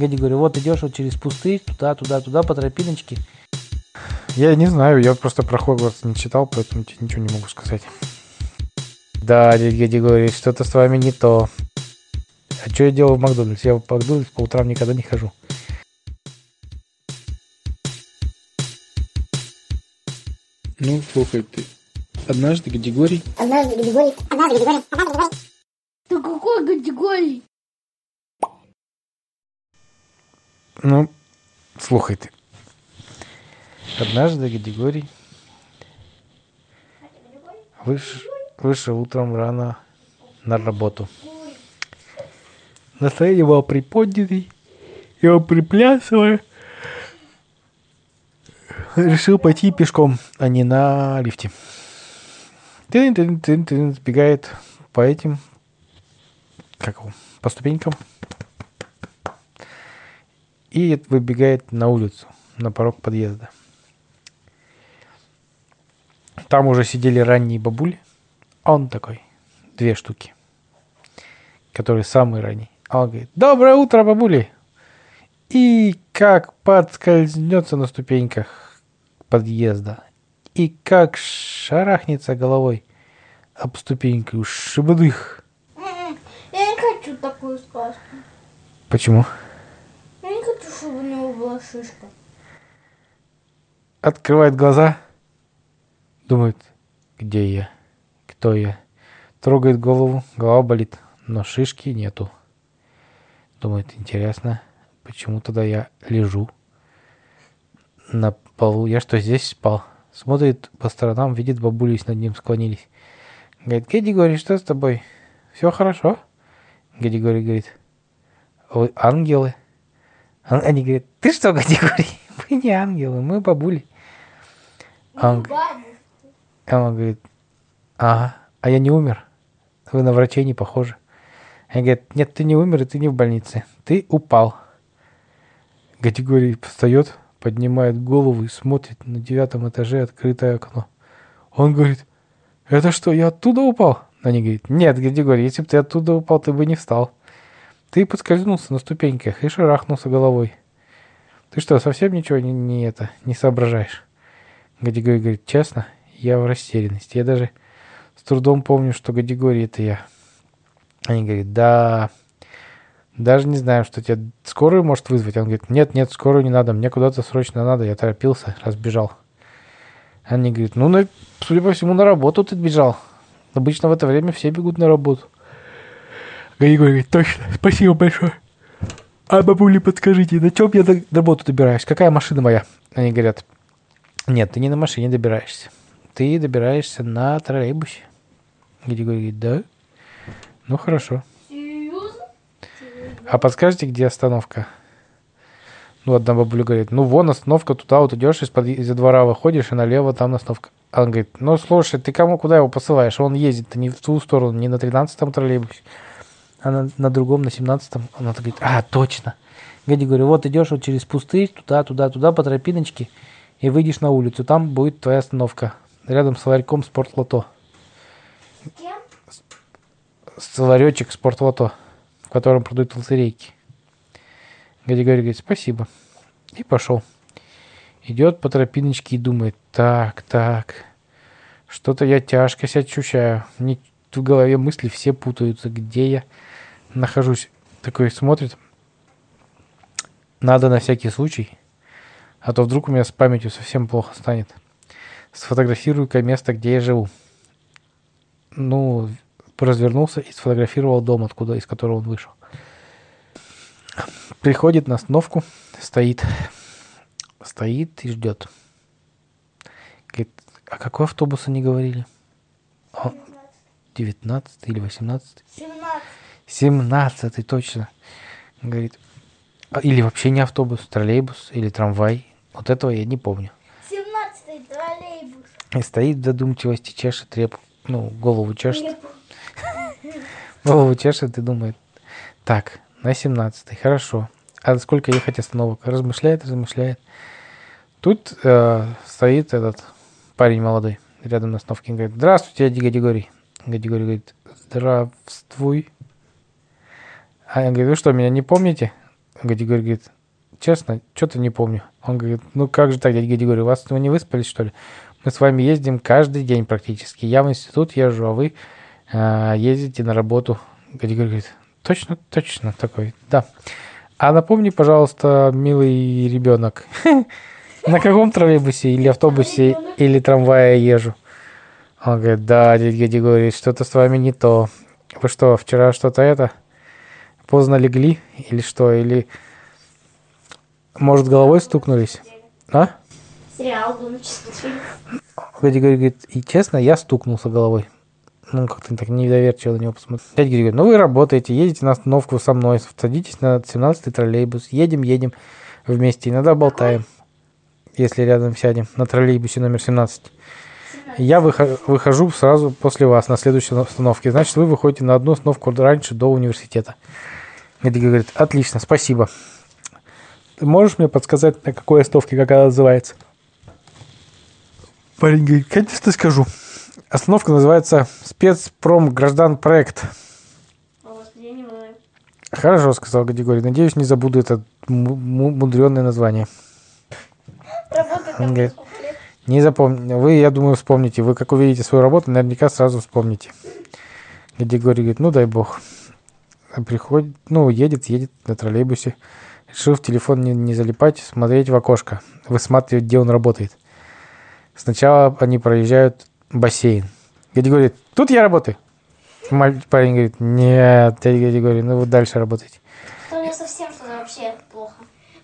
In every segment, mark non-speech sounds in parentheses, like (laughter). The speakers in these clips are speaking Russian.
Гади говорю, вот идешь вот через пустырь, туда, туда, туда, по тропиночке. Я не знаю, я просто про Хогвартс не читал, поэтому тебе ничего не могу сказать. Да, Гади говорит, что-то с вами не то. А что я делаю в Макдональдс? Я в Макдональдс по утрам никогда не хожу. Ну, слухай, ты однажды Гадигорий Однажды Григорий, однажды Григорий, однажды Григорий. Ты какой категории? Ну, слухайте. Однажды Григорий выш- вышел утром рано на работу. Настроение было приподнятый, и он приплясывая решил пойти пешком, а не на лифте. Тын-тын-тын-тын, сбегает по этим, как его, по ступенькам, и выбегает на улицу, на порог подъезда. Там уже сидели ранние бабули, а он такой, две штуки, которые самые ранние. А он говорит, доброе утро, бабули! И как подскользнется на ступеньках подъезда, и как шарахнется головой об ступеньку, шибадых. М-м, Я не хочу такую сказку. Почему? Хочу, чтобы у него была шишка. открывает глаза, думает, где я, кто я. Трогает голову, голова болит, но шишки нету. Думает, интересно, почему тогда я лежу на полу? Я что, здесь спал? Смотрит по сторонам, видит, бабулись над ним склонились. Говорит, Геди, говорит, что с тобой? Все хорошо? Геди говорит, вы ангелы. А- Они говорят, ты что, Геди, (laughs) мы не ангелы, мы бабули. А он, а он говорит, ага, а я не умер. Вы на врачей не похожи. Они говорят, нет, ты не умер, и ты не в больнице. Ты упал. Категорий встает, поднимает голову и смотрит на девятом этаже открытое окно. Он говорит, это что, я оттуда упал? Они говорят, нет, Григорий, если бы ты оттуда упал, ты бы не встал. Ты подскользнулся на ступеньках и шарахнулся головой. Ты что, совсем ничего не, не это, не соображаешь? Гадигорий говорит, честно, я в растерянности. Я даже с трудом помню, что Гадигорий это я. Они говорят, да, даже не знаем, что тебя скорую может вызвать. Он говорит, нет, нет, скорую не надо, мне куда-то срочно надо. Я торопился, разбежал. Они говорят, ну, на- судя по всему, на работу ты бежал. Обычно в это время все бегут на работу. Говорит, точно, спасибо большое. А бабули, подскажите, на чем я до работу добираюсь? Какая машина моя? Они говорят, нет, ты не на машине добираешься. Ты добираешься на троллейбусе. Григорий говорит, да? Ну, хорошо. Серьезно? А подскажете, где остановка? Ну, одна бабуля говорит, ну, вон остановка, туда вот идешь, из-под из двора выходишь, и налево там остановка. А он говорит, ну, слушай, ты кому, куда его посылаешь? Он ездит не в ту сторону, не на 13-м троллейбусе, а на, на другом, на 17-м. Она говорит, а, точно. Гади говорю, вот идешь вот через пустырь, туда, туда, туда, по тропиночке, и выйдешь на улицу. Там будет твоя остановка. Рядом с ларьком спортлото. Кем? С ларечек спортлото, в котором продают лотерейки. Гади говорит, спасибо. И пошел. Идет по тропиночке и думает, так, так, что-то я тяжко себя ощущаю. Мне в голове мысли все путаются, где я нахожусь. Такой смотрит. Надо на всякий случай, а то вдруг у меня с памятью совсем плохо станет. Сфотографирую-ка место, где я живу. Ну, развернулся и сфотографировал дом, откуда, из которого он вышел. Приходит на остановку, стоит, стоит и ждет. Говорит, а какой автобус они говорили? А, 19 или 18? 17. 17 точно. Говорит, а, или вообще не автобус, троллейбус или трамвай. Вот этого я не помню. 17 троллейбус. И стоит в задумчивости, чешет реп, ну, голову чешет. (laughs) Голову чешет и думает, так, на 17 хорошо. А сколько ехать остановок? Размышляет, размышляет. Тут э, стоит этот парень молодой рядом на остановке. Говорит, здравствуйте, дядя Гадигорий. Гадигорий говорит, здравствуй. А я говорю, вы что, меня не помните? Гадигорий говорит, честно, что-то не помню. Он говорит, ну как же так, дядя Гадигорий, у вас вы не выспались, что ли? Мы с вами ездим каждый день практически. Я в институт езжу, а вы а, ездите на работу. Гадигорий говорит, точно, точно такой, да. А напомни, пожалуйста, милый ребенок, (laughs) на каком троллейбусе или автобусе или трамвае езжу? Он говорит, да, дядя Григорий, что-то с вами не то. Вы что, вчера что-то это, поздно легли или что? Или, может, головой стукнулись? А? Сериал. Дядя Григорий говорит, и честно, я стукнулся головой. Ну, как-то так недоверчиво на него посмотрел. Дядя Григорий говорит, ну вы работаете, едете на остановку со мной, садитесь на 17-й троллейбус, едем, едем вместе, иногда болтаем, если рядом сядем, на троллейбусе номер 17. Я выхожу, выхожу сразу после вас на следующей остановке. Значит, вы выходите на одну остановку раньше до университета. Григорий говорит, отлично, спасибо. Ты можешь мне подсказать, на какой остановке, как она называется? Парень говорит, конечно, скажу. Остановка называется господи, я не знаю. Хорошо, сказал Гадигорий. Надеюсь, не забуду это мудреное название. Работа Он говорит? Не запомни. Вы, я думаю, вспомните. Вы, как увидите свою работу, наверняка сразу вспомните. Гадигорий говорит, ну дай бог. Приходит, ну, едет, едет на троллейбусе. Решил в телефон не, не залипать, смотреть в окошко, высматривать, где он работает. Сначала они проезжают бассейн. Гади говорит, тут я работаю. Маль- Парень говорит, нет, дядя говорит, ну вы дальше работаете. То у меня совсем что-то вообще плохо.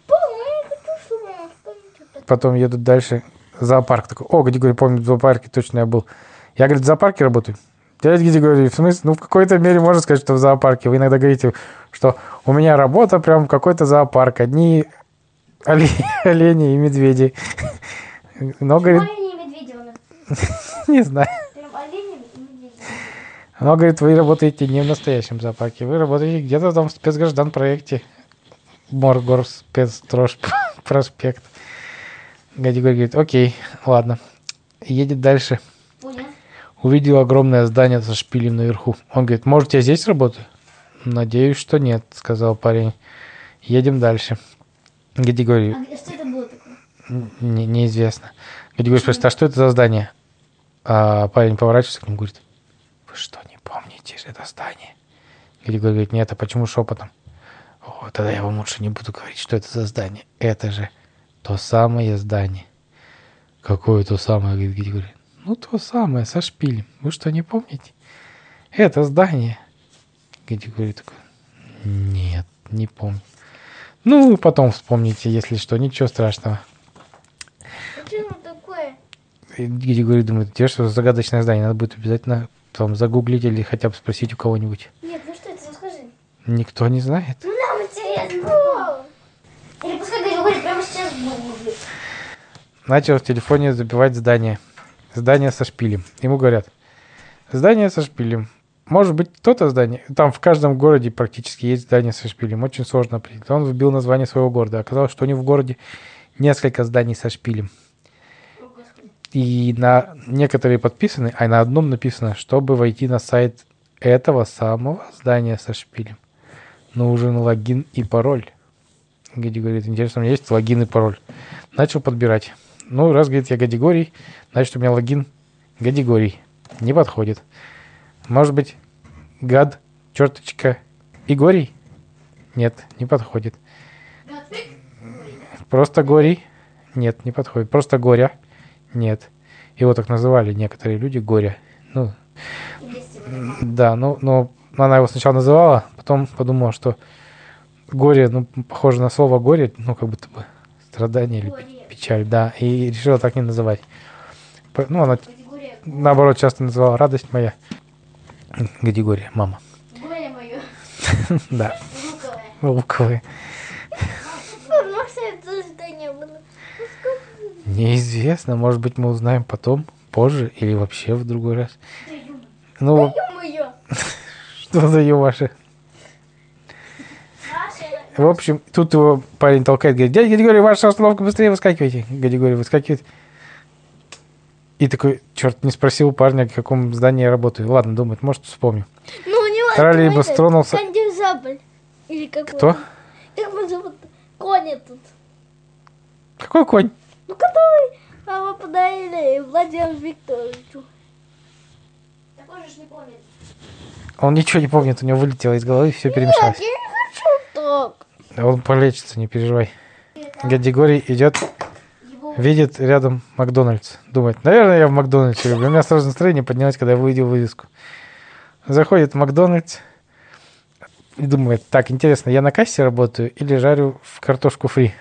Папа, я не хочу, чтобы он что-то. Потом едут дальше. Зоопарк такой. О, Гади говорит, помню, в зоопарке точно я был. Я, говорит, в зоопарке работаю. Дядя Гади говорит, в смысле? Ну, в какой-то мере можно сказать, что в зоопарке. Вы иногда говорите, что у меня работа прям какой-то зоопарк. Одни оле- (laughs) олени и медведи. (laughs) Но, говорит, (laughs) не знаю. Она говорит, вы работаете не в настоящем зоопарке, вы работаете где-то там в спецграждан проекте. Моргор спецтрош проспект. Гадигорь говорит, окей, ладно. Едет дальше. Увидел огромное здание со шпилем наверху. Он говорит, может, я здесь работаю? Надеюсь, что нет, сказал парень. Едем дальше. Гадигорий, А что это было такое? не- неизвестно. Гадигорий спрашивает, а что это за здание? А парень поворачивается к нему и говорит, вы что, не помните же это здание? Григорий говорит, нет, а почему шепотом? О, тогда я вам лучше не буду говорить, что это за здание. Это же то самое здание. Какое то самое, говорит Григорий? Ну, то самое, со шпилем. Вы что, не помните? Это здание. Григорий такой, нет, не помню. Ну, потом вспомните, если что, ничего страшного. Оно такое? И Григорий думает, где что за загадочное здание, надо будет обязательно там загуглить или хотя бы спросить у кого-нибудь. Нет, ну что это, расскажи. Никто не знает. Ну нам интересно. Или пускай Григорий прямо сейчас гуглит. Начал в телефоне забивать здание. Здание со шпилем. Ему говорят, здание со шпилем. Может быть, то-то здание. Там в каждом городе практически есть здание со шпилем. Очень сложно определить. Он вбил название своего города. Оказалось, что у них в городе несколько зданий со шпилем. И на некоторые подписаны, а на одном написано, чтобы войти на сайт этого самого здания со шпилем, нужен логин и пароль. Гади говорит, интересно, у меня есть логин и пароль. Начал подбирать. Ну, раз, говорит, я Гадигорий, значит, у меня логин Гадигорий. Не подходит. Может быть, гад, черточка, Игорий? Нет, не подходит. Просто Горий? Нет, не подходит. Просто Горя? Нет. Его так называли некоторые люди Горя. Ну, да, ну, но она его сначала называла, потом подумала, что горе, ну, похоже на слово горе, ну, как будто бы страдание или. Печаль, да, и решила так не называть. Ну, она, Категория наоборот, часто называла радость моя. Гадигория, мама. горе мое. (laughs) Да, луковые. Было. Неизвестно, может быть, мы узнаем потом, позже или вообще в другой раз. Ну, (laughs) что за ваши? В общем, тут его парень толкает, говорит, дядя Григорий, ваша остановка, быстрее выскакивайте. Григорий выскакивает. И такой, черт, не спросил парня, в каком здании я работаю. Ладно, думает, может, вспомню. Ну, у него Троллейбус это, тронулся. Конденсабль. Или какой Кто? Как его зовут? Коня тут. Какой конь? Ну, который а, вы подарили Владимиру Викторовичу. Такой же ж не помнит. Он ничего не помнит, у него вылетело из головы, все перемешалось. Я не хочу так. Он полечится, не переживай. Дядя Григорий идет, видит рядом Макдональдс. Думает, наверное, я в Макдональдсе люблю. У меня сразу настроение поднялось, когда я увидел вывеску. Заходит в Макдональдс и думает, так, интересно, я на кассе работаю или жарю в картошку фри?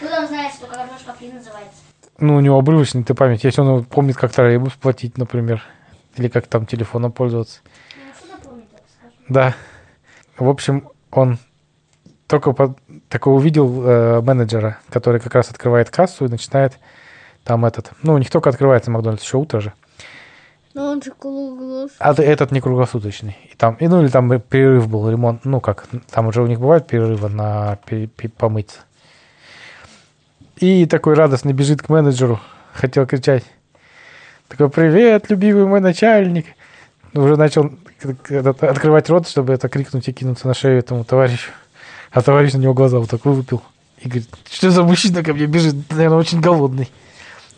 Куда он знает, что картошка фри называется? Ну, у него обрывочная ты память. Если он помнит, как троллейбус платить, например. Или как там телефоном пользоваться. Ну, помнит. Да. В общем, он только по- такой увидел э, менеджера, который как раз открывает кассу и начинает там этот... Ну, у них только открывается Макдональдс, еще утро же. Но он же круглый. А этот не круглосуточный. И там, и, ну, или там перерыв был, ремонт. Ну, как, там уже у них бывают перерывы на пе- пе- помыться. И такой радостный бежит к менеджеру. Хотел кричать. Такой, привет, любимый мой начальник. Уже начал открывать рот, чтобы это крикнуть и кинуться на шею этому товарищу. А товарищ на него глаза вот так вылупил. И говорит, что за мужчина ко мне бежит? Наверное, очень голодный.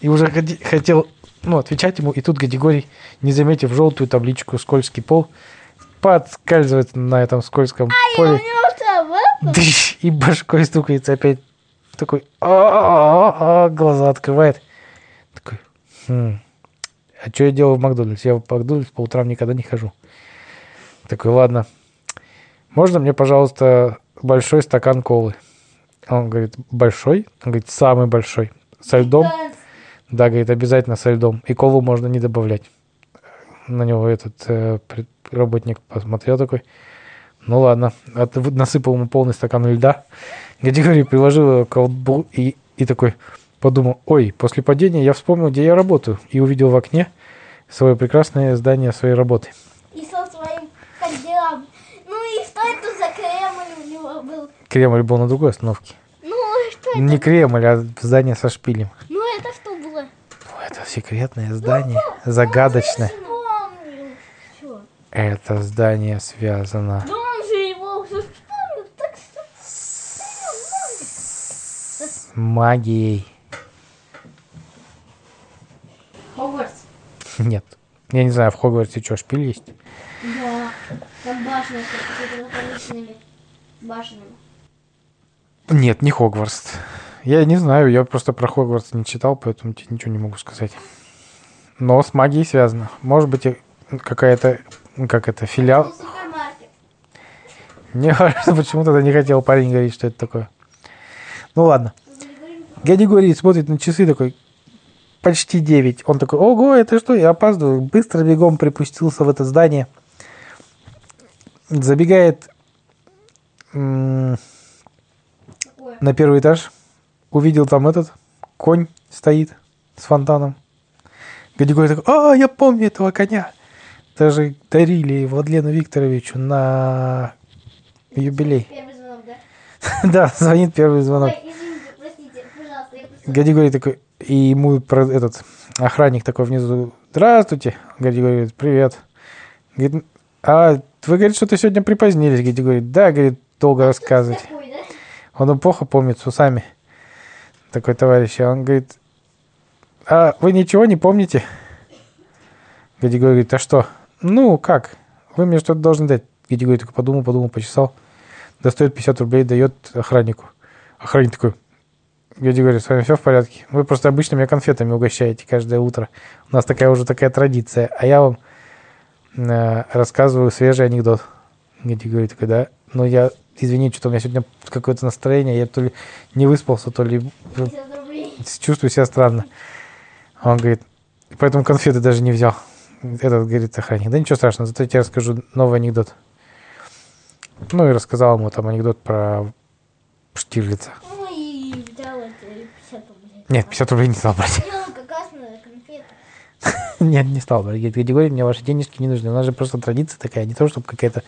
И уже хотел ну, отвечать ему, и тут Гадигорий, не заметив желтую табличку «Скользкий пол», подскальзывает на этом скользком У поле а? дыщ, и башкой стукается опять. Такой, глаза открывает. Такой, «Хм, а что я делаю в Макдональдсе? Я в Макдональдс по утрам никогда не хожу. Такой, ладно, можно мне, пожалуйста, большой стакан колы? Он говорит, большой? Он говорит, самый большой. Со льдом? Да, говорит, обязательно со льдом. И колу можно не добавлять. На него этот э, работник посмотрел такой. Ну ладно. От- насыпал ему полный стакан льда. Гадигорий приложил его к колбу и, и такой подумал, ой, после падения я вспомнил, где я работаю. И увидел в окне свое прекрасное здание своей работы. И со своим кандидатом. Ну и что это за у него был? Кремль был на другой остановке. Ну, что это? Не Кремль, а здание со шпилем. Ну, это что было? О, Это секретное здание, загадочное. Помню. Чё? Это здание связано Да он же его уже вспомнил, так что... с магией. Хогвартс. Нет. Я не знаю, в Хогвартсе что, шпиль есть? Да. Там башня с дополнительными башнями. Нет, не Хогвартс. Я не знаю, я просто про Хогвартс не читал, поэтому тебе ничего не могу сказать. Но с магией связано. Может быть, какая-то, как это, филиал. Мне кажется, почему (laughs) тогда не хотел парень говорить, что это такое. Ну ладно. Дядя говорит, смотрит на часы такой, почти 9. Он такой, ого, это что, я опаздываю. Быстро бегом припустился в это здание. Забегает. На первый этаж. Увидел там этот, конь стоит с фонтаном. Гадигорий такой, а, я помню этого коня. Даже дарили Владлену Викторовичу на юбилей. Первый звонок, да? (laughs) Да, звонит первый звонок. Ой, извините, простите, пожалуйста, я просто... Гадигорий такой, и ему про- этот охранник такой внизу, здравствуйте. Гадигорий говорит, привет. Говорит, а вы, говорит, что-то сегодня припозднились. Гадигорий говорит, да, говорит, долго рассказывать. Он плохо помнит с усами. Такой товарищ. А он говорит, а вы ничего не помните? Гадигорий говорит, а что? Ну, как? Вы мне что-то должны дать. Гадигорий такой подумал, подумал, почесал. Достает 50 рублей, дает охраннику. Охранник такой, Гадигорий, с вами все в порядке? Вы просто обычно меня конфетами угощаете каждое утро. У нас такая уже такая традиция. А я вам э, рассказываю свежий анекдот. Гадигорий такой, да? Ну, я, извини, что-то у меня сегодня какое-то настроение. Я то ли не выспался, то ли 50 рублей. чувствую себя странно. Он говорит, поэтому конфеты даже не взял. Этот говорит охранник, да ничего страшного, зато я тебе расскажу новый анекдот. Ну и рассказал ему там анекдот про Штирлица. Ну и взял это 50 рублей. Нет, 50 рублей не стал брать. (laughs) Нет, не стал брать. Говорит, Григорий, мне ваши денежки не нужны. У нас же просто традиция такая, не то, чтобы какая-то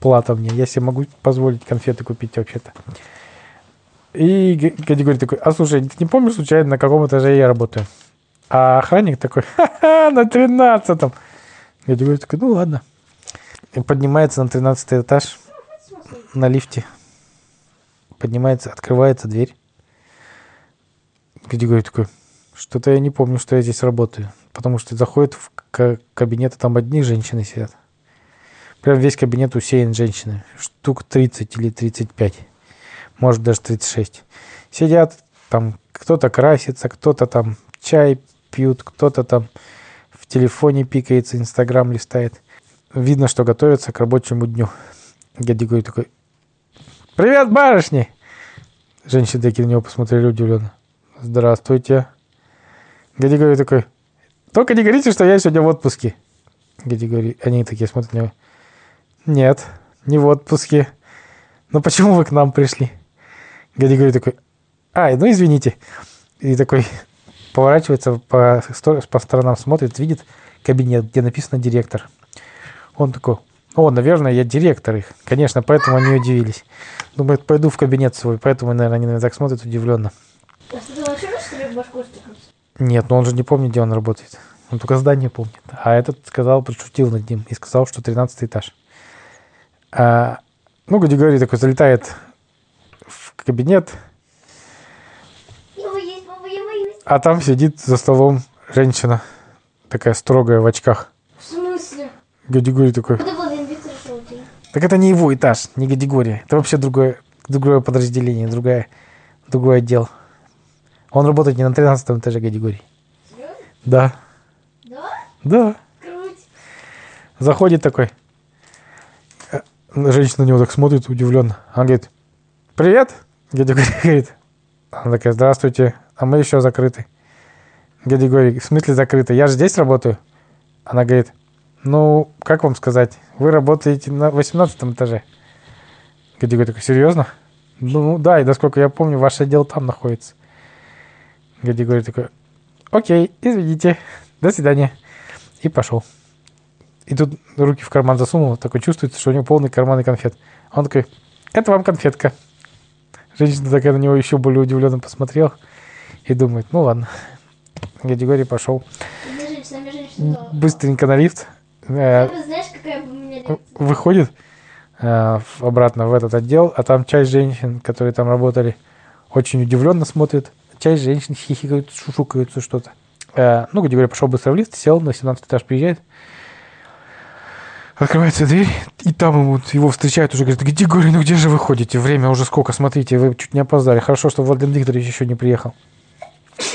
плата мне. Я себе могу позволить конфеты купить вообще-то. И Г- Григорий такой, а слушай, ты не помнишь случайно, на каком этаже я работаю? А охранник такой, ха-ха, на тринадцатом. Григорий такой, ну ладно. И поднимается на тринадцатый этаж на лифте. поднимается, открывается дверь. Где говорит такой, что-то я не помню, что я здесь работаю. Потому что заходит в кабинет, а там одни женщины сидят. Весь кабинет усеян женщинами. Штук 30 или 35. Может, даже 36. Сидят, там кто-то красится, кто-то там чай пьют, кто-то там в телефоне пикается, инстаграм листает. Видно, что готовятся к рабочему дню. Дядя говорит такой, «Привет, барышни!» Женщины такие на него посмотрели удивленно. «Здравствуйте!» Дядя говорит такой, «Только не говорите, что я сегодня в отпуске!» Дядя говорит, они такие смотрят на него. «Нет, не в отпуске. Ну почему вы к нам пришли?» Говорит такой, «Ай, ну извините!» И такой поворачивается по, по сторонам, смотрит, видит кабинет, где написано «директор». Он такой, о, наверное, я директор их. Конечно, поэтому они удивились. Думает, пойду в кабинет свой, поэтому, наверное, они на меня так смотрят удивленно. А ты вообще в? Нет, но он же не помнит, где он работает. Он только здание помнит. А этот сказал, подшутил над ним и сказал, что 13 этаж. А, ну, Гадигорий такой залетает в кабинет, а там сидит за столом женщина, такая строгая в очках. В смысле? Гадигорий такой. Так это не его этаж, не категория. Это вообще другое, другое подразделение, другая, другой отдел. Он работает не на 13 этаже. Серьезно? Да. Да? Да. Круть. Заходит такой. Женщина на него так смотрит удивленно. Она говорит, привет. Дядя (laughs) говорит. Она такая, здравствуйте. А мы еще закрыты. Дядя Григорий, в смысле закрыты? Я же здесь работаю. Она говорит, ну, как вам сказать? Вы работаете на 18 этаже. Дядя Григорий такой, серьезно? Ну, да, и насколько я помню, ваш отдел там находится. Дядя Григорий такой, окей, извините, до свидания. И пошел. И тут руки в карман засунул, такой чувствуется, что у него полный карман и конфет. Он такой, это вам конфетка. Женщина такая на него еще более удивленно посмотрела и думает, ну ладно. Григорий пошел быстренько на лифт, э, знаешь, меня реакция? выходит э, обратно в этот отдел, а там часть женщин, которые там работали, очень удивленно смотрят. Часть женщин хихикают, шушукаются что-то. Э, ну, Григорий пошел быстро в лифт, сел, на 17 этаж приезжает. Открывается дверь, и там ему, его встречают уже, говорят, где Григорий, ну где же вы ходите? Время уже сколько, смотрите, вы чуть не опоздали. Хорошо, что Владимир Викторович еще не приехал.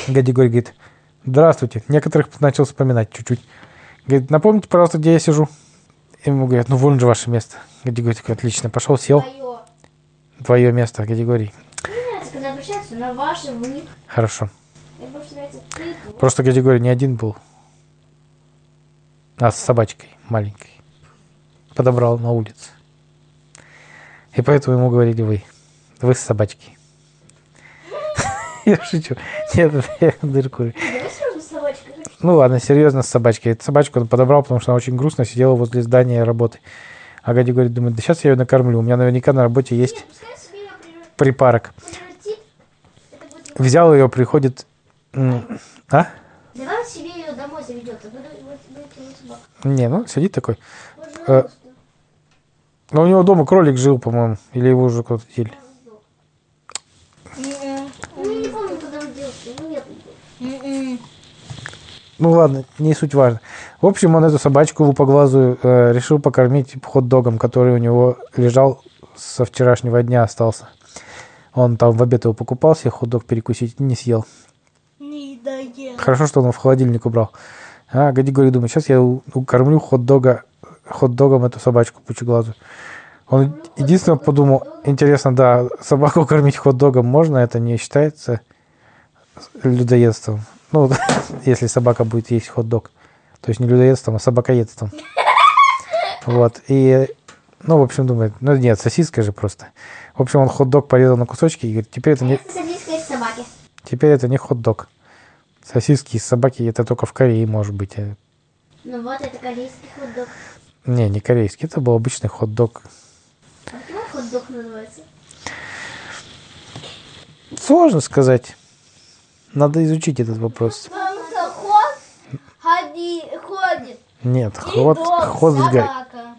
Григорий говорит, здравствуйте. Некоторых начал вспоминать чуть-чуть. Говорит, напомните, пожалуйста, где я сижу. Ему говорят, ну вон же ваше место. Григорий такой, отлично, пошел, сел. Твое. Твое место, обращаются на ваши, вы. Хорошо. Мне больше нравится ты. вы. Просто Григорий не один был, а с собачкой маленькой. Подобрал на улице. И поэтому ему говорили вы. Вы с собачкой. (laughs) Я шучу. Нет, я собачкой. Ну ладно, серьезно, с собачкой. Эту собачку он подобрал, потому что она очень грустно сидела возле здания работы. А Гади говорит, думает, да сейчас я ее накормлю. У меня наверняка на работе есть припарок. Взял ее, приходит... А? Давай себе ее домой заведет. Не, ну сидит такой. Но у него дома кролик жил, по-моему. Или его уже кто-то ели. Ну, ладно, не суть важно. В общем, он эту собачку лупоглазую э, решил покормить хот-догом, который у него лежал со вчерашнего дня остался. Он там в обед его покупал, себе хот-дог перекусить не съел. Не доел. Хорошо, что он его в холодильник убрал. А, Гади говорит, думаю, сейчас я укормлю хот-дога, хот-догом эту собачку пучеглазую. Он единственное подумал, интересно, да, собаку кормить хот-догом можно, это не считается людоедством. Ну, (laughs) если собака будет есть хот-дог. То есть не людоедством, а собакоедством. Вот, и, ну, в общем, думает, ну, нет, сосиска же просто. В общем, он хот-дог порезал на кусочки и говорит, теперь это не, сосиска из собаки. теперь это не хот-дог. Сосиски из собаки это только в Корее, может быть. а Ну вот, это корейский хот-дог. Не, не корейский, это был обычный хот-дог. А почему хот-дог называется? Сложно сказать. Надо изучить этот вопрос. Ход ходи, ходит. Нет, дог, хот-га- собака.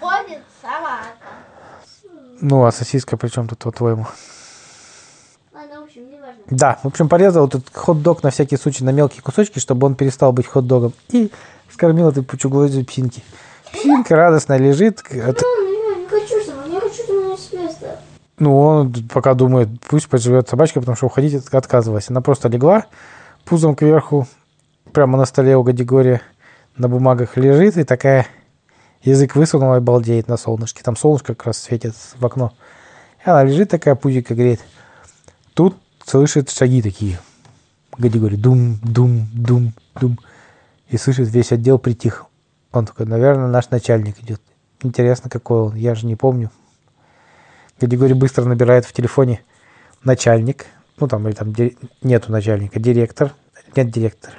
Ходит собака. Ну, а сосиска при чем тут, по-твоему? Ладно, в общем, не важно. Да, в общем, порезал этот хот-дог на всякий случай на мелкие кусочки, чтобы он перестал быть хот-догом. И скормил этой пучеглазой псинки. Псинка радостно лежит. от- Ну. Ну, он пока думает, пусть поживет собачка, потому что уходить от- отказывалась. Она просто легла пузом кверху, прямо на столе у Гадигория, на бумагах лежит и такая язык высунула и балдеет на солнышке. Там солнышко как раз светит в окно. И она лежит такая, пузика греет. Тут слышит шаги такие. Гадигорий дум, дум, дум, дум. И слышит, весь отдел притих. Он такой, наверное, наш начальник идет. Интересно, какой он, я же не помню. Гадигорий быстро набирает в телефоне начальник. Ну, там, или там нету начальника. Директор. Нет директора.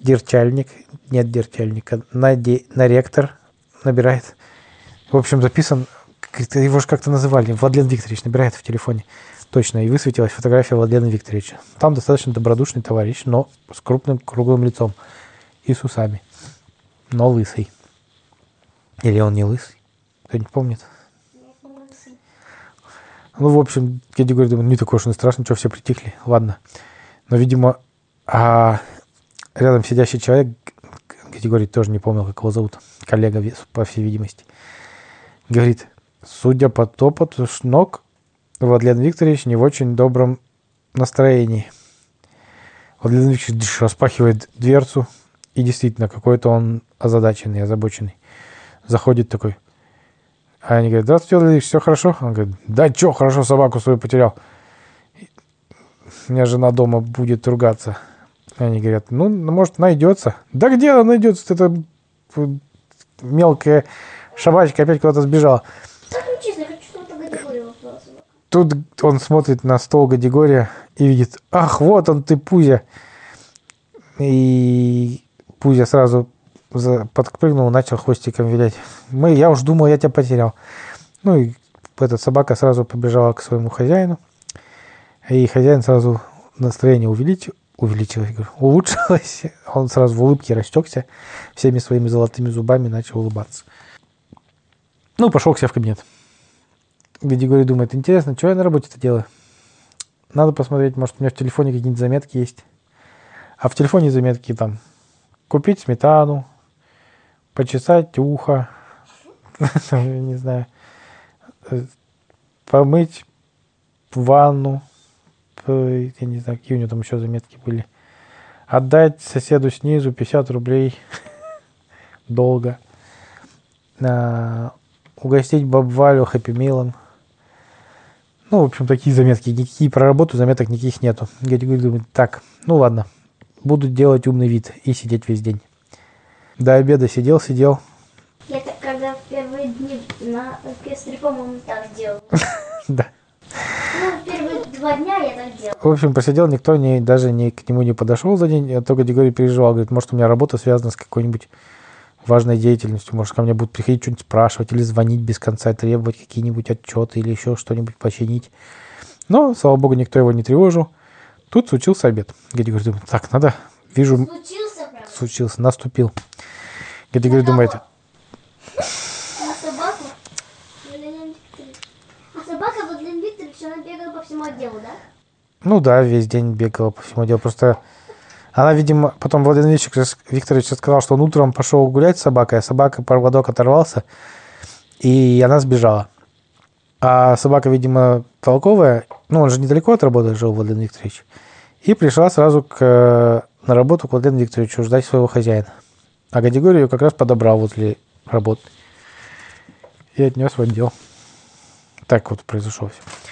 Дирчальник. Нет дирчальника. Наде... Наректор набирает. В общем, записан. Его же как-то называли. Владлен Викторович набирает в телефоне. Точно. И высветилась фотография Владлена Викторовича. Там достаточно добродушный товарищ, но с крупным круглым лицом. И с усами. Но лысый. Или он не лысый? Кто-нибудь помнит? Ну, в общем, Кеди говорит, не такой уж он страшный, что все притихли, ладно. Но, видимо, а рядом сидящий человек, говорит, тоже не помнил, как его зовут, коллега, по всей видимости, говорит, судя по топоту ног, Владлен Викторович не в очень добром настроении. Владлен Викторович распахивает дверцу, и действительно, какой-то он озадаченный, озабоченный. Заходит такой, а они говорят, здравствуйте, Владимир Ильич, все хорошо? Он говорит, да что, хорошо, собаку свою потерял. У меня жена дома будет ругаться. Они говорят, ну, ну, может, найдется. Да где она найдется? Это э, мелкая собачка опять куда-то сбежала. Так, ну, честно, я хочу, чтобы ты категорию собака. Тут он смотрит на стол Гадигория и видит, ах, вот он ты, Пузя. И Пузя сразу подпрыгнул, начал хвостиком вилять. Мы, я уж думал, я тебя потерял. Ну и эта собака сразу побежала к своему хозяину. И хозяин сразу настроение увеличил, увеличилось, говорю, улучшилось. (laughs) Он сразу в улыбке растекся, всеми своими золотыми зубами начал улыбаться. Ну, пошел к себе в кабинет. Григорий думает, интересно, что я на работе-то делаю? Надо посмотреть, может, у меня в телефоне какие-нибудь заметки есть. А в телефоне заметки там купить сметану, почесать ухо, (laughs) не знаю, э, помыть ванну, п- я не знаю, какие у него там еще заметки были. Отдать соседу снизу 50 рублей (laughs) долго. А, угостить баб Валю хэппи милом. Ну, в общем, такие заметки. Никакие про работу заметок никаких нету. Я думаю, так, ну ладно. Буду делать умный вид и сидеть весь день. До обеда сидел, сидел. Я так, когда в первые дни на оркестре, по-моему, так делал. (laughs) Да. Ну, первые два дня я так делал. В общем, посидел, никто не, даже не, к нему не подошел за день. Я только Григорий переживал. Говорит, может, у меня работа связана с какой-нибудь важной деятельностью. Может, ко мне будут приходить что-нибудь спрашивать или звонить без конца, требовать какие-нибудь отчеты или еще что-нибудь починить. Но, слава богу, никто его не тревожил. Тут случился обед. Григорий думает, так, надо, вижу, Случился, правда? случился, наступил. Думает, собаку? Владимир Викторович. А собака Владимир Викторович, она бегала по всему отделу, да? ну да, весь день бегала по всему делу. Просто она, видимо, потом Владимир Викторович, Викторович сказал, что он утром пошел гулять с собакой, а собака проводок оторвался, и она сбежала. А собака, видимо, толковая, ну, он же недалеко от работы жил, Владимир Викторович, и пришла сразу к, на работу к Владимиру Викторовичу ждать своего хозяина. А Гадигорий ее как раз подобрал возле работы и отнес в отдел. Так вот произошло все.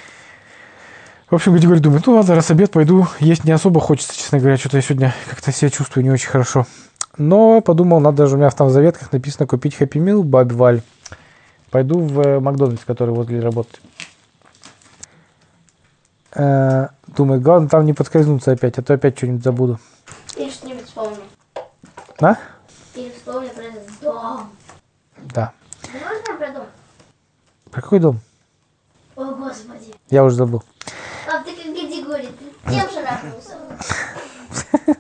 В общем, Гадигорий думает, ну ладно, раз обед пойду, есть не особо хочется, честно говоря, что-то я сегодня как-то себя чувствую не очень хорошо. Но подумал, надо же, у меня там в заветках написано купить Happy Meal, Бабе Валь. Пойду в э, Макдональдс, который возле работы. Э, Думаю, главное там не подскользнуться опять, а то опять что-нибудь забуду. Или что-нибудь вспомни. А? Или вспомни про этот дом. Да. Ты можешь про дом? Про какой дом? О, Господи. Я уже забыл. А шарахнулся. (laughs)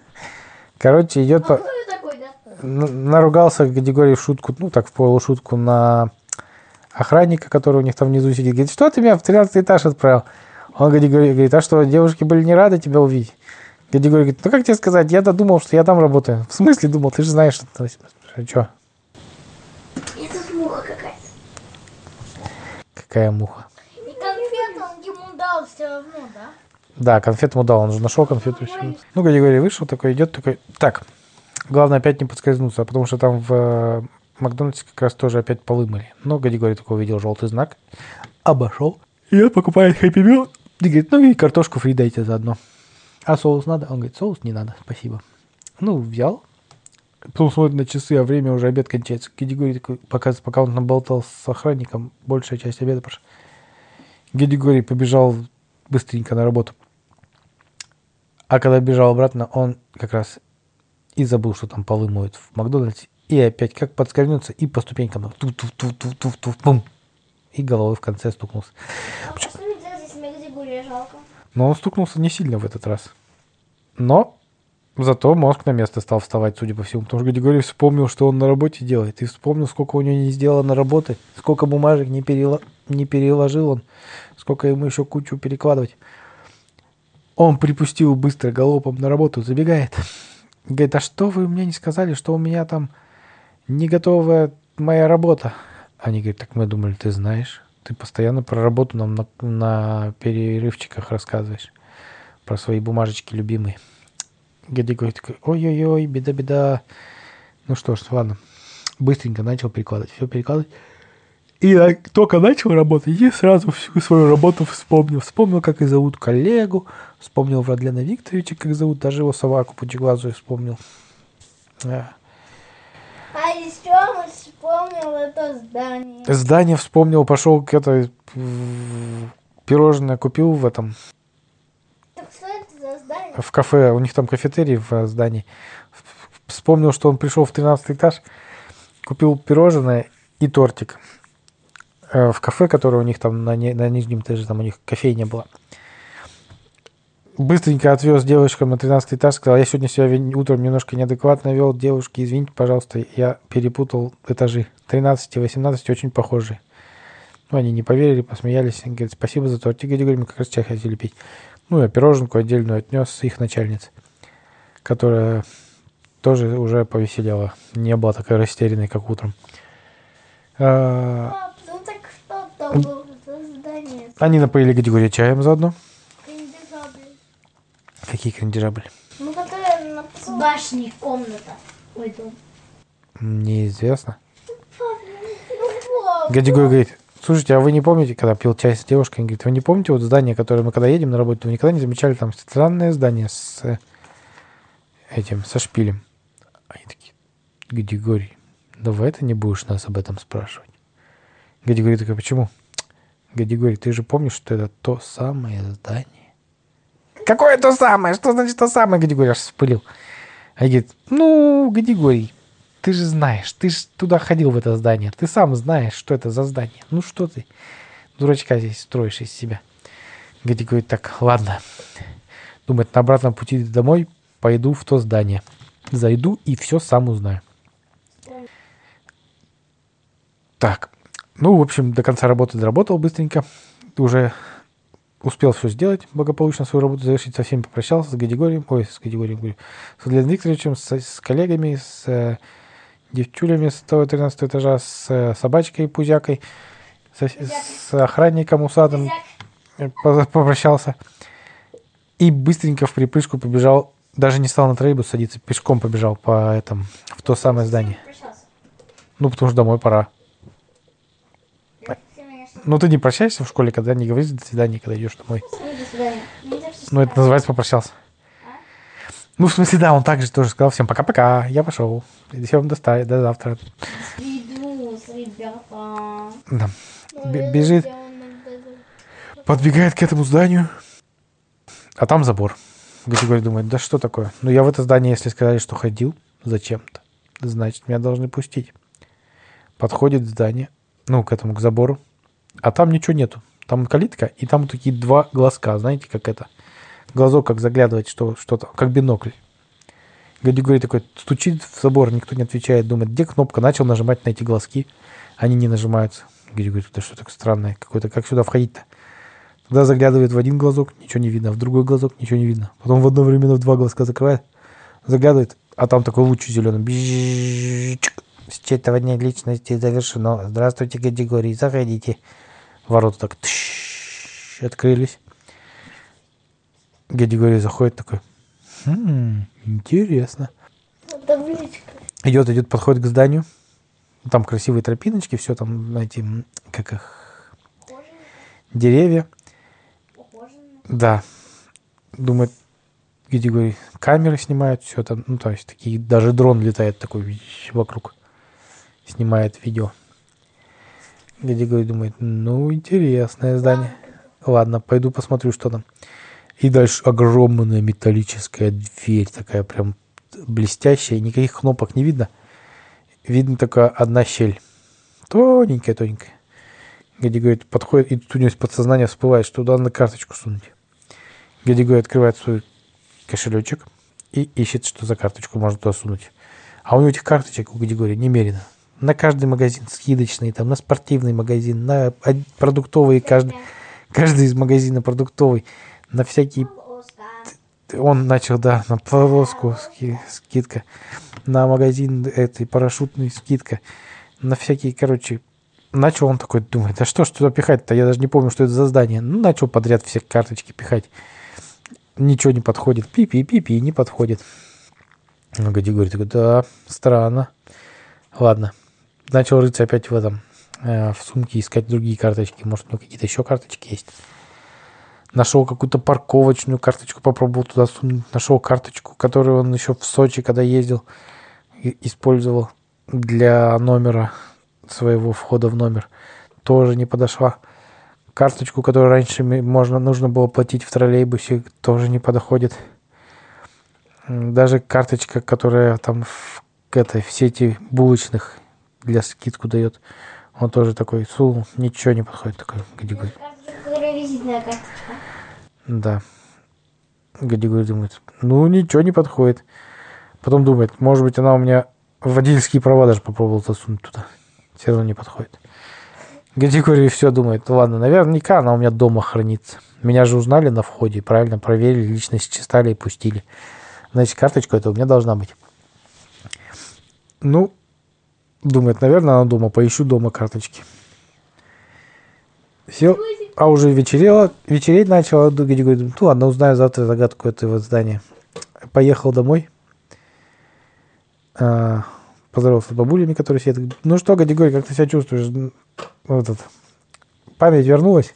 Короче, идет А по... я такой, да? наругался Гадигорий в шутку, ну так в полушутку на охранника, который у них там внизу сидит. Говорит, что ты меня в 13 этаж отправил? Он говорит, говорит, а что, девушки были не рады тебя увидеть? Гадигорий говорит, ну как тебе сказать, я-то думал, что я там работаю. В смысле думал, ты же знаешь, что ты... Что? Тут муха какая-то. Какая муха. И конфету он ему дал все равно, да? Да, конфету ему дал, он же нашел конфету. Ну, Гадигорий вышел такой, идет такой, так, главное опять не подскользнуться, потому что там в э, Макдональдсе как раз тоже опять полы мыли. Но Гадигорий такой увидел желтый знак, обошел, и он покупает хэппи мил, и говорит, ну и картошку фри дайте заодно. А соус надо? Он говорит, соус не надо, спасибо. Ну, взял, Потом смотрит на часы, а время уже обед кончается. Гедигорий такой, пока, пока он наболтал с охранником, большая часть обеда прошла. Гедигорий побежал быстренько на работу. А когда бежал обратно, он как раз и забыл, что там полы моют в Макдональдсе. И опять как подскользнется и по ступенькам ту ту ту ту ту ту бум И головой в конце стукнулся. А жалко? Но он стукнулся не сильно в этот раз. Но зато мозг на место стал вставать, судя по всему. Потому что Григорий вспомнил, что он на работе делает. И вспомнил, сколько у него не сделано работы, сколько бумажек не, перело... не переложил он, сколько ему еще кучу перекладывать. Он припустил быстро галопом на работу, забегает. Говорит, а что вы мне не сказали, что у меня там не готовая моя работа? Они говорят, так мы думали, ты знаешь. Ты постоянно про работу нам на, на перерывчиках рассказываешь. Про свои бумажечки любимые. Геди говорит, такой, ой-ой-ой, беда-беда. Ну что ж, ладно. Быстренько начал перекладывать. Все перекладывать. И я только начал работать, и сразу всю свою работу вспомнил. Вспомнил, как и зовут коллегу. Вспомнил Владлена Викторовича, как зовут. Даже его собаку пучеглазую вспомнил. А. А еще он вспомнил это здание. Здание вспомнил, пошел к этой пирожное купил в этом Так что это за здание? в кафе, у них там кафетерий в здании. Вспомнил, что он пришел в 13 этаж, купил пирожное и тортик. Э, В кафе, которое у них там на, ни- на нижнем этаже, там у них кофейня была. Быстренько отвез девушкам на 13 этаж, сказал, я сегодня себя утром немножко неадекватно вел, девушки, извините, пожалуйста, я перепутал этажи. 13 и 18 очень похожие. Ну, они не поверили, посмеялись. Они говорят, спасибо за тортик. Говорю, мы как раз чай хотели пить. Ну, я пироженку отдельную отнес их начальнице, которая тоже уже повеселела. Не была такая растерянной, как утром. А, Пап, ну так что там было за здание? Они напоили Гадигория чаем заодно. Крендижабель. Какие крендижабли? Ну, которая на С башней комната. Ой, дом. Неизвестно. Ну, пап, Гадигорий говорит, слушайте, а вы не помните, когда пил чай с девушкой, он говорит, вы не помните вот здание, которое мы когда едем на работу, вы никогда не замечали там странное здание с э, этим, со шпилем? Они такие, Гадигорий, давай ты не будешь нас об этом спрашивать. Гадигорий такой, почему? Гадигорий, ты же помнишь, что это то самое здание? Какое то самое? Что значит то самое? Гадигорий аж вспылил. А говорит, ну, Гадигорий, ты же знаешь, ты же туда ходил в это здание. Ты сам знаешь, что это за здание. Ну что ты, дурачка здесь строишь из себя. Гади говорит, так, ладно. Думает, на обратном пути домой пойду в то здание. Зайду и все сам узнаю. Так, ну, в общем, до конца работы доработал быстренько. Уже успел все сделать, благополучно свою работу завершить, со всеми попрощался, с Гадигорием, ой, с Гадигорием, говорю, с Владимиром Викторовичем, с, с коллегами, с э, девчулями с того 13 этажа, с э, собачкой Пузякой, со- с охранником усатым э, по- попрощался. И быстренько в припрыжку побежал, даже не стал на троллейбус садиться, пешком побежал по этому, в то самое здание. Ну, потому что домой пора. Все Ну, ты не прощаешься в школе, когда не говоришь до свидания, когда идешь домой. Ну, до свидания. Ну, это называется попрощался. Ну, в смысле, да, он также тоже сказал всем пока-пока, я пошел. Всем до, ста- до завтра. Иду с ребята. Да. бежит. Подбегает к этому зданию, а там забор. Григорий думает, да что такое? Ну, я в это здание, если сказали, что ходил зачем-то, значит, меня должны пустить. Подходит к зданию, ну, к этому, к забору, а там ничего нету. Там калитка, и там такие два глазка, знаете, как это. Глазок, как заглядывать, что, что-то, как бинокль. Григорий такой стучит в забор, никто не отвечает, думает, где кнопка, начал нажимать на эти глазки, они не нажимаются. Геди говорит, это что так странное какое-то, как сюда входить-то? Туда заглядывает в один глазок, ничего не видно, в другой глазок ничего не видно. Потом в одновременно в два глазка закрывает, заглядывает, а там такой луч зеленый. Считывание личности завершено. Здравствуйте, категории, заходите. Ворота так тш, открылись. Категория заходит такой. «Хм, интересно. Табличка. Идет, идет, подходит к зданию. Там красивые тропиночки, все там, м, как их, деревья. Да. Думает, говорит, камеры снимают, все там, ну, то есть такие, даже дрон летает такой вокруг, снимает видео. Где говорит, думает, ну, интересное здание. Ладно, пойду посмотрю, что там. И дальше огромная металлическая дверь, такая прям блестящая, никаких кнопок не видно. Видно только одна щель. Тоненькая, тоненькая. Где говорит, подходит, и тут у него из подсознания всплывает, что туда надо карточку сунуть. Где говорит, открывает свой кошелечек и ищет, что за карточку можно туда сунуть. А у него этих карточек у Григория немерено. На каждый магазин скидочный, там, на спортивный магазин, на од- продуктовый, каждый, каждый из магазина продуктовый, на всякие он начал, да, на полоску ски- скидка, на магазин этой парашютный скидка, на всякие, короче, начал он такой думать, да что ж туда пихать-то, я даже не помню, что это за здание. Ну, начал подряд все карточки пихать. Ничего не подходит. Пи-пи, пи-пи, не подходит. Гади говорит, да, странно. Ладно. Начал рыться опять в этом, э, в сумке, искать другие карточки. Может, у него какие-то еще карточки есть. Нашел какую-то парковочную карточку, попробовал туда сунуть. Нашел карточку, которую он еще в Сочи, когда ездил, использовал для номера своего входа в номер. Тоже не подошла. Карточку, которую раньше можно, нужно было платить в троллейбусе, тоже не подходит. Даже карточка, которая там в, этой, в сети булочных для скидку дает, он тоже такой сунул, ничего не подходит. Такой, где да. Гадигорь думает, ну ничего не подходит. Потом думает, может быть, она у меня водительские права даже попробовал засунуть туда. Все равно не подходит. Гадигорий все думает, ладно, наверняка она у меня дома хранится. Меня же узнали на входе, правильно проверили, личность читали и пустили. Значит, карточка эта у меня должна быть. Ну, думает, наверное, она дома, поищу дома карточки. Сел, а уже вечерело, вечереть начало, Гади говорит, ну ладно, узнаю завтра загадку этого здания. Поехал домой, а, поздоровался с бабулями, которые сидят. Ну что, Гади говорит, как ты себя чувствуешь? Вот этот, память вернулась?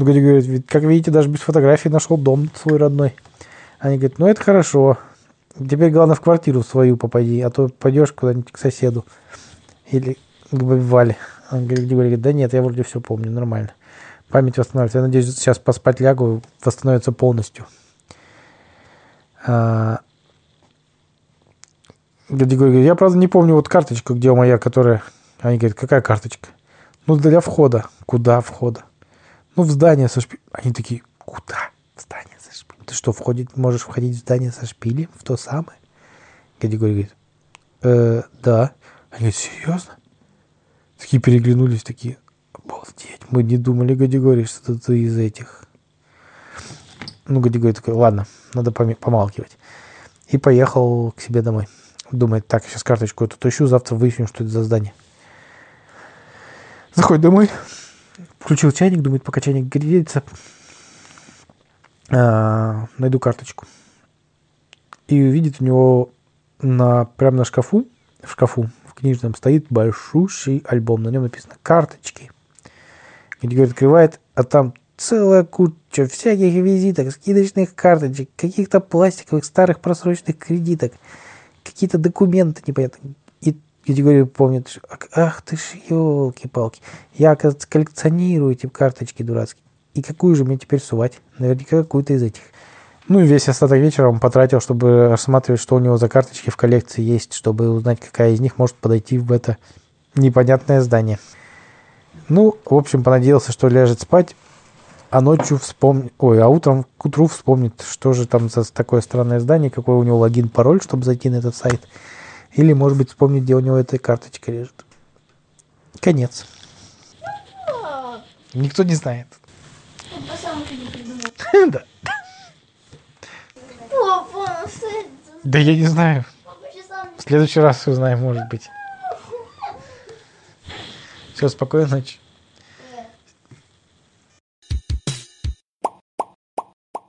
Ну, Гади говорит, «Ведь, как видите, даже без фотографий нашел дом свой родной. Они говорят, ну это хорошо. Теперь главное в квартиру свою попади, а то пойдешь куда-нибудь к соседу. Или к бабе Вале. Он говорит, да нет, я вроде все помню, нормально. Память восстанавливается. Я надеюсь, сейчас поспать лягу, восстановится полностью. А, Григорий говорит, я правда не помню вот карточку, где моя, которая... Они говорят, какая карточка? Ну, для входа. Куда входа? Ну, в здание со. Они такие, куда? В здание. Ты что, входить, можешь входить в здание со шпилем? В то самое? Григорий говорит, «Э, да. Они говорят, серьезно? Такие переглянулись, такие, обалдеть, мы не думали, Гадигорий, что ты из этих. Ну, Гадигорий такой, ладно, надо помалкивать. И поехал к себе домой. Думает, так, сейчас карточку эту ищу, завтра выясню, что это за здание. Заходит домой, включил чайник, думает, пока чайник греется, а, найду карточку. И увидит у него на, прямо на шкафу, в шкафу, в книжном, стоит большущий альбом. На нем написано «Карточки». Где говорит, открывает, а там целая куча всяких визиток, скидочных карточек, каких-то пластиковых старых просроченных кредиток, какие-то документы непонятные. И Григорий помнит, ах ты ж, елки-палки, я, коллекционирую эти карточки дурацкие. И какую же мне теперь сувать? Наверняка какую-то из этих. Ну и весь остаток вечера он потратил, чтобы рассматривать, что у него за карточки в коллекции есть, чтобы узнать, какая из них может подойти в это непонятное здание. Ну, в общем, понадеялся, что ляжет спать, а ночью вспомнит... Ой, а утром к утру вспомнит, что же там за такое странное здание, какой у него логин, пароль, чтобы зайти на этот сайт. Или, может быть, вспомнить, где у него эта карточка лежит. Конец. Никто не знает. Он по самому себе придумал. (laughs) Да. Папа. Да я не знаю. В следующий раз узнаем, может быть. Все, спокойной ночи.